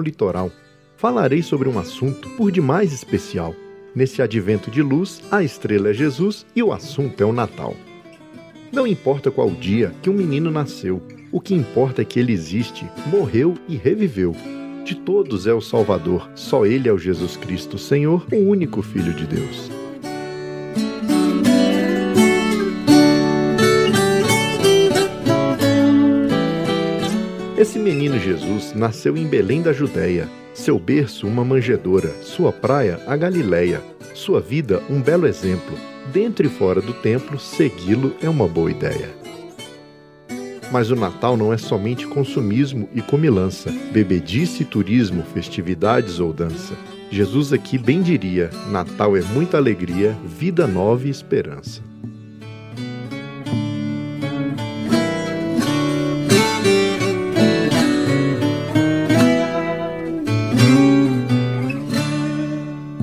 litoral. Falarei sobre um assunto por demais especial. Nesse advento de luz, a estrela é Jesus e o assunto é o Natal. Não importa qual dia que um menino nasceu, o que importa é que ele existe, morreu e reviveu. De todos é o Salvador, só ele é o Jesus Cristo, Senhor, o único Filho de Deus. Esse menino Jesus nasceu em Belém da Judéia, seu berço uma manjedoura, sua praia a Galileia, sua vida um belo exemplo. Dentro e fora do templo, segui-lo é uma boa ideia. Mas o Natal não é somente consumismo e comilança, bebedice e turismo, festividades ou dança. Jesus aqui bem diria: Natal é muita alegria, vida nova e esperança.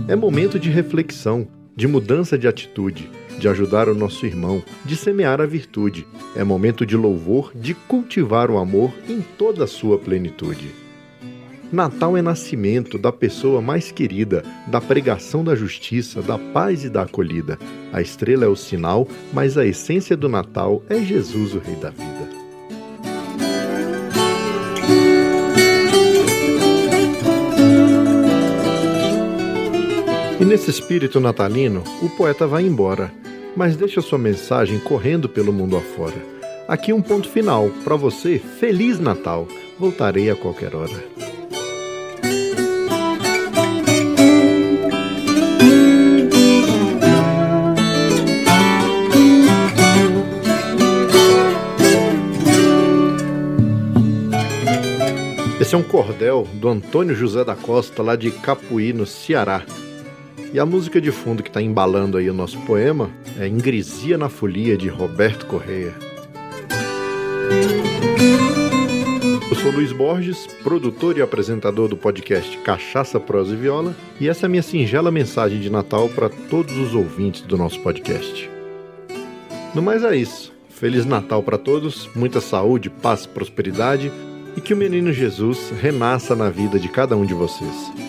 É momento de reflexão, de mudança de atitude, de ajudar o nosso irmão, de semear a virtude. É momento de louvor, de cultivar o amor em toda a sua plenitude. Natal é nascimento da pessoa mais querida, da pregação da justiça, da paz e da acolhida. A estrela é o sinal, mas a essência do Natal é Jesus, o Rei da Vida. Nesse espírito natalino, o poeta vai embora, mas deixa sua mensagem correndo pelo mundo afora. Aqui um ponto final. Para você, Feliz Natal. Voltarei a qualquer hora. Esse é um cordel do Antônio José da Costa, lá de Capuí, no Ceará. E a música de fundo que está embalando aí o nosso poema é Ingresia na Folia, de Roberto Correia. Eu sou Luiz Borges, produtor e apresentador do podcast Cachaça, Prosa e Viola, e essa é a minha singela mensagem de Natal para todos os ouvintes do nosso podcast. No mais é isso. Feliz Natal para todos, muita saúde, paz, prosperidade e que o menino Jesus renasça na vida de cada um de vocês.